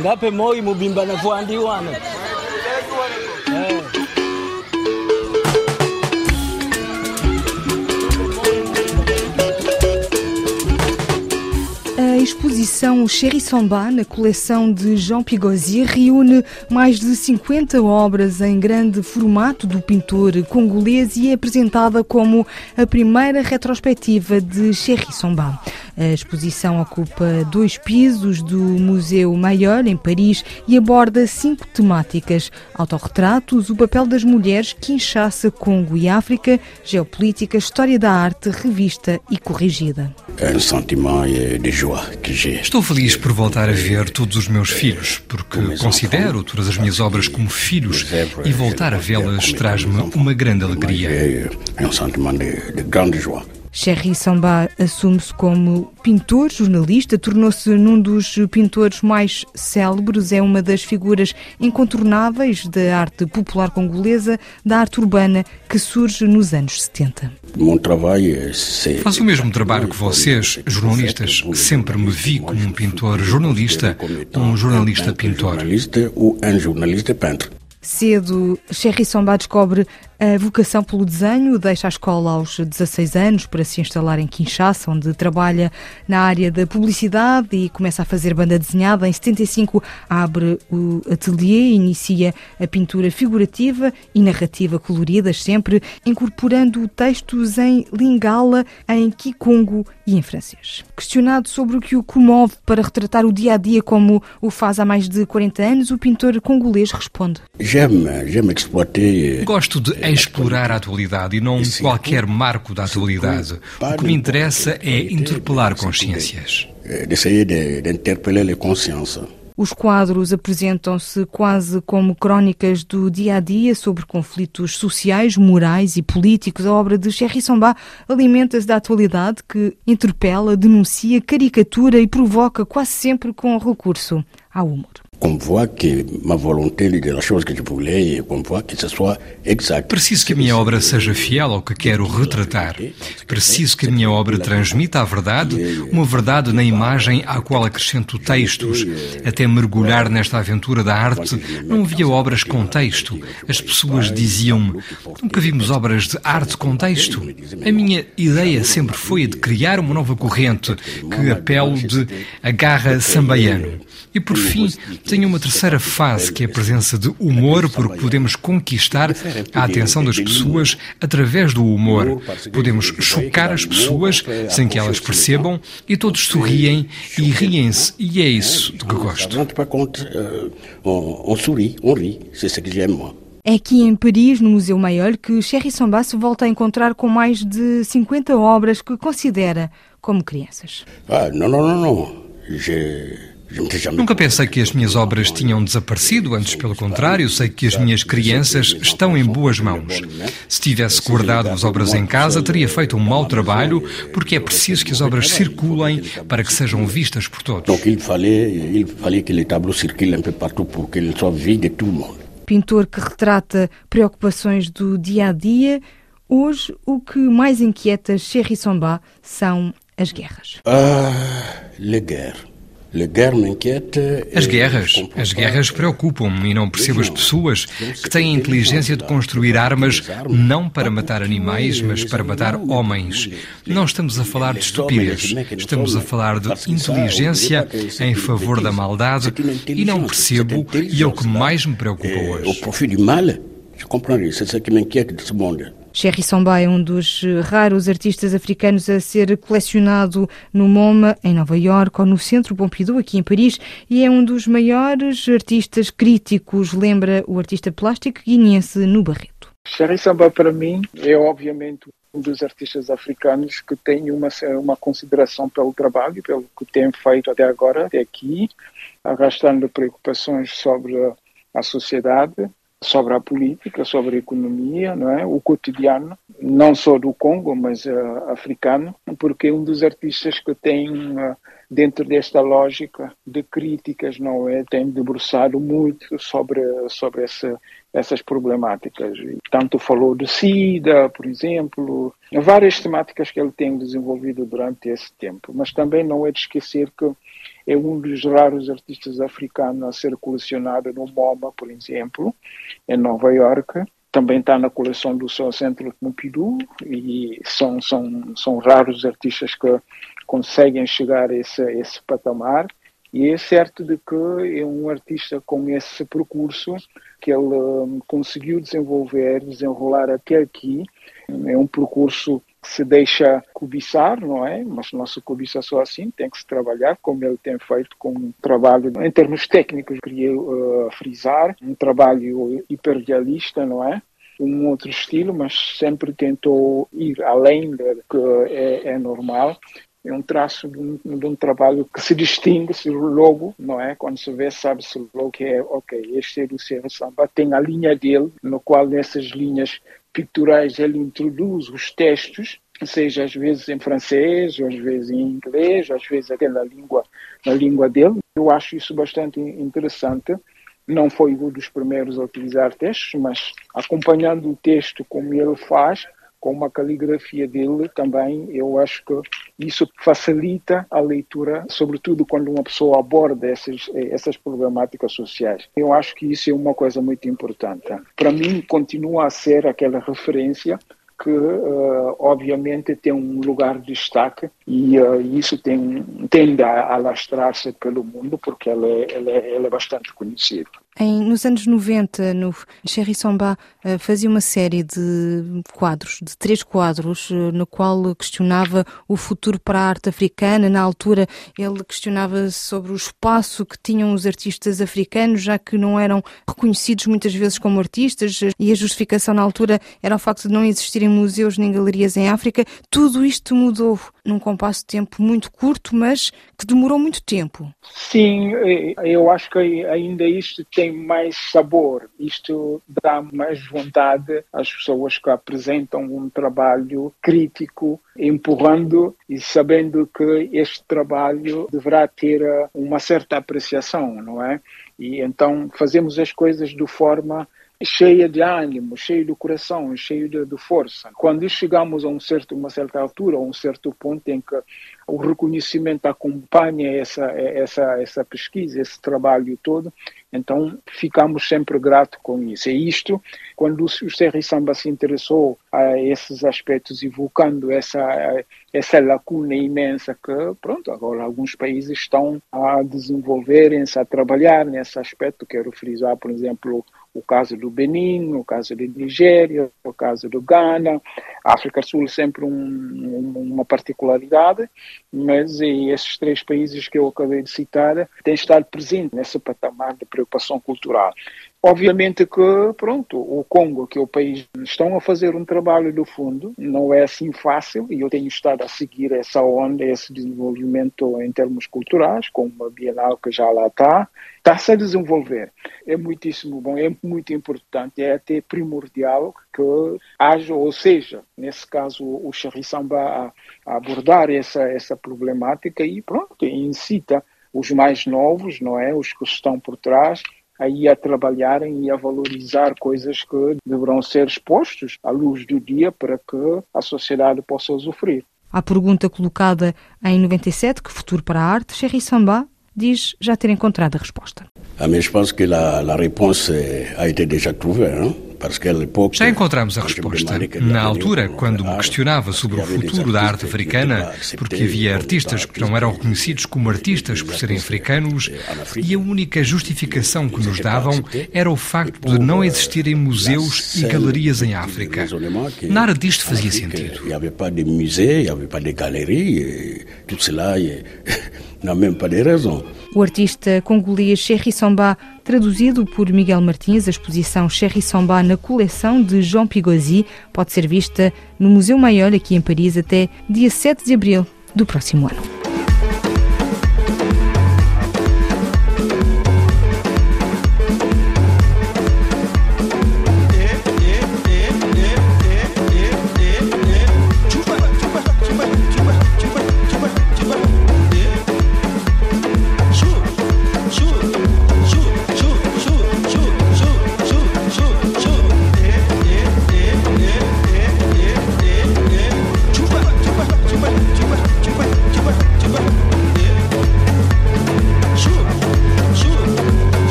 ngape moi mubimba na fuandiwana exposição Cherry Samba, na coleção de Jean Pigozzi, reúne mais de 50 obras em grande formato do pintor congolês e é apresentada como a primeira retrospectiva de Cherry Samba. A exposição ocupa dois pisos do Museu Maior, em Paris, e aborda cinco temáticas: autorretratos, o papel das mulheres, Kinshasa, Congo e África, geopolítica, história da arte, revista e corrigida. É um sentimento de joie que j'ai. Estou feliz por voltar a ver todos os meus filhos, porque considero todas as minhas obras como filhos e voltar a vê-las traz-me uma grande alegria. É um sentimento de, de grande joie. Cherry Samba assume-se como pintor, jornalista, tornou-se num dos pintores mais célebres, é uma das figuras incontornáveis da arte popular congolesa, da arte urbana, que surge nos anos 70. Mon travail, c'est... Faço o mesmo trabalho que vocês, jornalistas. Sempre me vi como um pintor jornalista, um jornalista pintor. Um. Cedo, Cherry Samba descobre a vocação pelo desenho, deixa a escola aos 16 anos para se instalar em Kinshasa, onde trabalha na área da publicidade e começa a fazer banda desenhada. Em 75 abre o ateliê, inicia a pintura figurativa e narrativa coloridas, sempre incorporando textos em lingala, em kikongo e em francês. Questionado sobre o que o comove para retratar o dia a dia como o faz há mais de 40 anos, o pintor congolês responde: J'aime, j'aime exploiter. Gosto de explorar a atualidade e não qualquer marco da atualidade. O que me interessa é interpelar consciências. d'essayer de- d'interpeller les consciences. Os quadros apresentam-se quase como crónicas do dia a dia sobre conflitos sociais, morais e políticos. A obra de Cherry Samba alimenta-se da atualidade que interpela, denuncia, caricatura e provoca quase sempre com recurso ao humor. Qu'on voit que ma volonté de la chose que je voulais, et qu'on voit que ce soit exact. Preciso que a minha obra seja fiel ao que quero retratar. Preciso que a minha obra transmita a verdade, uma verdade na imagem à qual acrescento textos. Até mergulhar nesta aventura da arte, não havia obras com texto. As pessoas diziam-me: nunca vimos obras de arte com texto. A minha ideia sempre foi a de criar uma nova corrente que apelo de agarra sambaiano. E por fim, tenho uma terceira fase, que é a presença de humor, porque podemos conquistar a atenção das pessoas através do humor. Podemos chocar as pessoas sem que elas percebam e todos sorriem e riem-se. E é isso de que Ça gosto. rentre pas compte, on, on sourit, on rit. C'est ce que j'aime, moi. É aqui em Paris, no Museu Maior, que Cherry Samba se volta a encontrar com mais de 50 obras que considera como crianças. Ah, non, non, non, non. Je, Nunca pensei que as minhas obras tinham desaparecido, antes pelo contrário, sei que as minhas crianças estão em boas mãos. Se tivesse guardado as obras em casa, teria feito um mau trabalho, porque é preciso que as obras circulem para que sejam vistas por todos. Donc il fallait, il fallait que les tableaux circulent un peu partout pour qu'ils soient vus de tout le monde. Pintor que retrata preocupações do dia a dia, hoje o que mais inquieta Cherry Samba são as guerras. Ah, les guerres. As guerras, as guerras preocupam-me e não percebo as pessoas que têm a inteligência de construir armas não para matar animais, mas para matar homens. Não estamos a falar de estupidez, estamos a falar de inteligência em favor da maldade e não percebo e é o que mais me preocupa hoje. Cherry Samba é um dos eh, raros artistas africanos a ser colecionado no MoMA, em Nova Iorque, ou no Centro Pompidou, aqui em Paris, e é um dos maiores artistas críticos, lembra o artista plástico guineense no Barreto. Cherry Samba, para mim, é obviamente um dos artistas africanos que tem uma, uma consideração pelo trabalho, pelo que tem feito até agora, até aqui, arrastando preocupações sobre a sociedade, sobre a política, sobre a economia, não é? o cotidiano, não só do Congo, mas uh, africano, porque é um dos artistas que tem, uh, dentro desta lógica de críticas, não é? tem debruçado muito sobre, sobre essa, essas problemáticas. Tanto falou do SIDA, por exemplo, várias temáticas que ele tem desenvolvido durante esse tempo. Mas também não é de esquecer que é um dos raros artistas africanos a ser colecionado no MoMA, por exemplo, em Nova York. Também está na coleção do seu Centro Pompidou e são, são, são raros artistas que conseguem chegar a esse, a esse patamar. E é certo de que é um artista com esse percurso que ele um, conseguiu desenvolver, desenrolar até aqui. É um percurso que se deixa cobiçar, não é? Mas não se cobiça só assim, tem que se trabalhar, como ele tem feito com um trabalho, em termos técnicos, queria uh, frisar, um trabalho hiperrealista, não é? um outro estilo, mas sempre tentou ir além do que é, é normal é um traço de um, de um, trabalho que se distingue-se logo, não é? Quando se vê, sabe-se logo que é, ok, este é do Serra Samba, tem a linha dele, no qual nessas linhas picturais ele introduz os textos, seja às vezes em francês, às vezes em inglês, às vezes até na língua, na língua dele. Eu acho isso bastante interessante. Não foi um dos primeiros a utilizar textos, mas acompanhando o texto como ele faz, com uma caligrafia dele também, eu acho que isso facilita a leitura, sobretudo quando uma pessoa aborda essas, essas problemáticas sociais. Eu acho que isso é uma coisa muito importante. Para mim, continua a ser aquela referência que uh, obviamente tem um lugar de destaque e uh, isso tem, tende a alastrar-se pelo mundo porque ela é, ela é, ela é bastante conhecida. Em, nos anos 90, no Cherry Somba uh, fazia uma série de quadros, de três quadros, uh, no qual questionava o futuro para a arte africana. Na altura, ele questionava sobre o espaço que tinham os artistas africanos, já que não eram reconhecidos muitas vezes como artistas, e a justificação na altura era o facto de não existirem museus nem galerias em África. Tudo isto mudou num compasso de tempo muito curto, mas que demorou muito tempo. Sim, eu acho que ainda isto tem mais sabor, isto dá mais vontade às pessoas que apresentam um trabalho crítico, empurrando e sabendo que este trabalho deverá ter uma certa apreciação, não é? E então fazemos as coisas de forma cheia de ânimo, cheia de coração, cheia de, de, força. Quando chegamos a um certo, uma certa altura, a um certo ponto em que o reconhecimento acompanha essa, essa, essa pesquisa, esse trabalho todo, então ficamos sempre gratos com isso. E isto, quando o Serri Samba se interessou a esses aspectos, evocando essa, essa lacuna imensa que, pronto, agora alguns países estão a desenvolverem-se, a trabalhar nesse aspecto, quero frisar, por exemplo, o caso do Benin, o caso de Nigéria, o caso do Ghana, a África do Sul sempre um, uma particularidade, mas esses três países que eu acabei de citar têm estado presentes nesse patamar de preocupação cultural. Obviamente que, pronto, o Congo, que é o país, estão a fazer um trabalho do fundo, não é assim fácil, e eu tenho estado a seguir essa onda, esse desenvolvimento em termos culturais, com uma Bienal que já lá está, está-se a desenvolver. É muitíssimo bom, é muito importante, é até primordial que haja, ou seja, nesse caso, o Xerri Samba a, a abordar essa, essa problemática e, pronto, incita os mais novos, não é, os que estão por trás, aí a trabalharem e a valorizar coisas que deverão ser expostos à luz do dia para que a sociedade possa usufruir. À pergunta colocada em 97, que futuro para a arte, Sherry Samba diz já ter encontrado a resposta. Ah, mais penso que a, a réponse a été déjà trouvée, hein? Já encontramos a resposta. Na altura, quando me questionava sobre o futuro da arte africana, porque havia artistas que não eram reconhecidos como artistas por serem africanos, e a única justificação que nos davam era o facto de não existirem museus e galerias em África. Nada disto fazia sentido. Não havia musée, não havia galerie, tudo même pas de raison. O artista congolês Cherry Samba, traduzido por Miguel Martins, a exposição Cherry Samba na coleção de João Pigozzi pode ser vista no Museu Maior aqui em Paris até dia 7 de abril do próximo ano.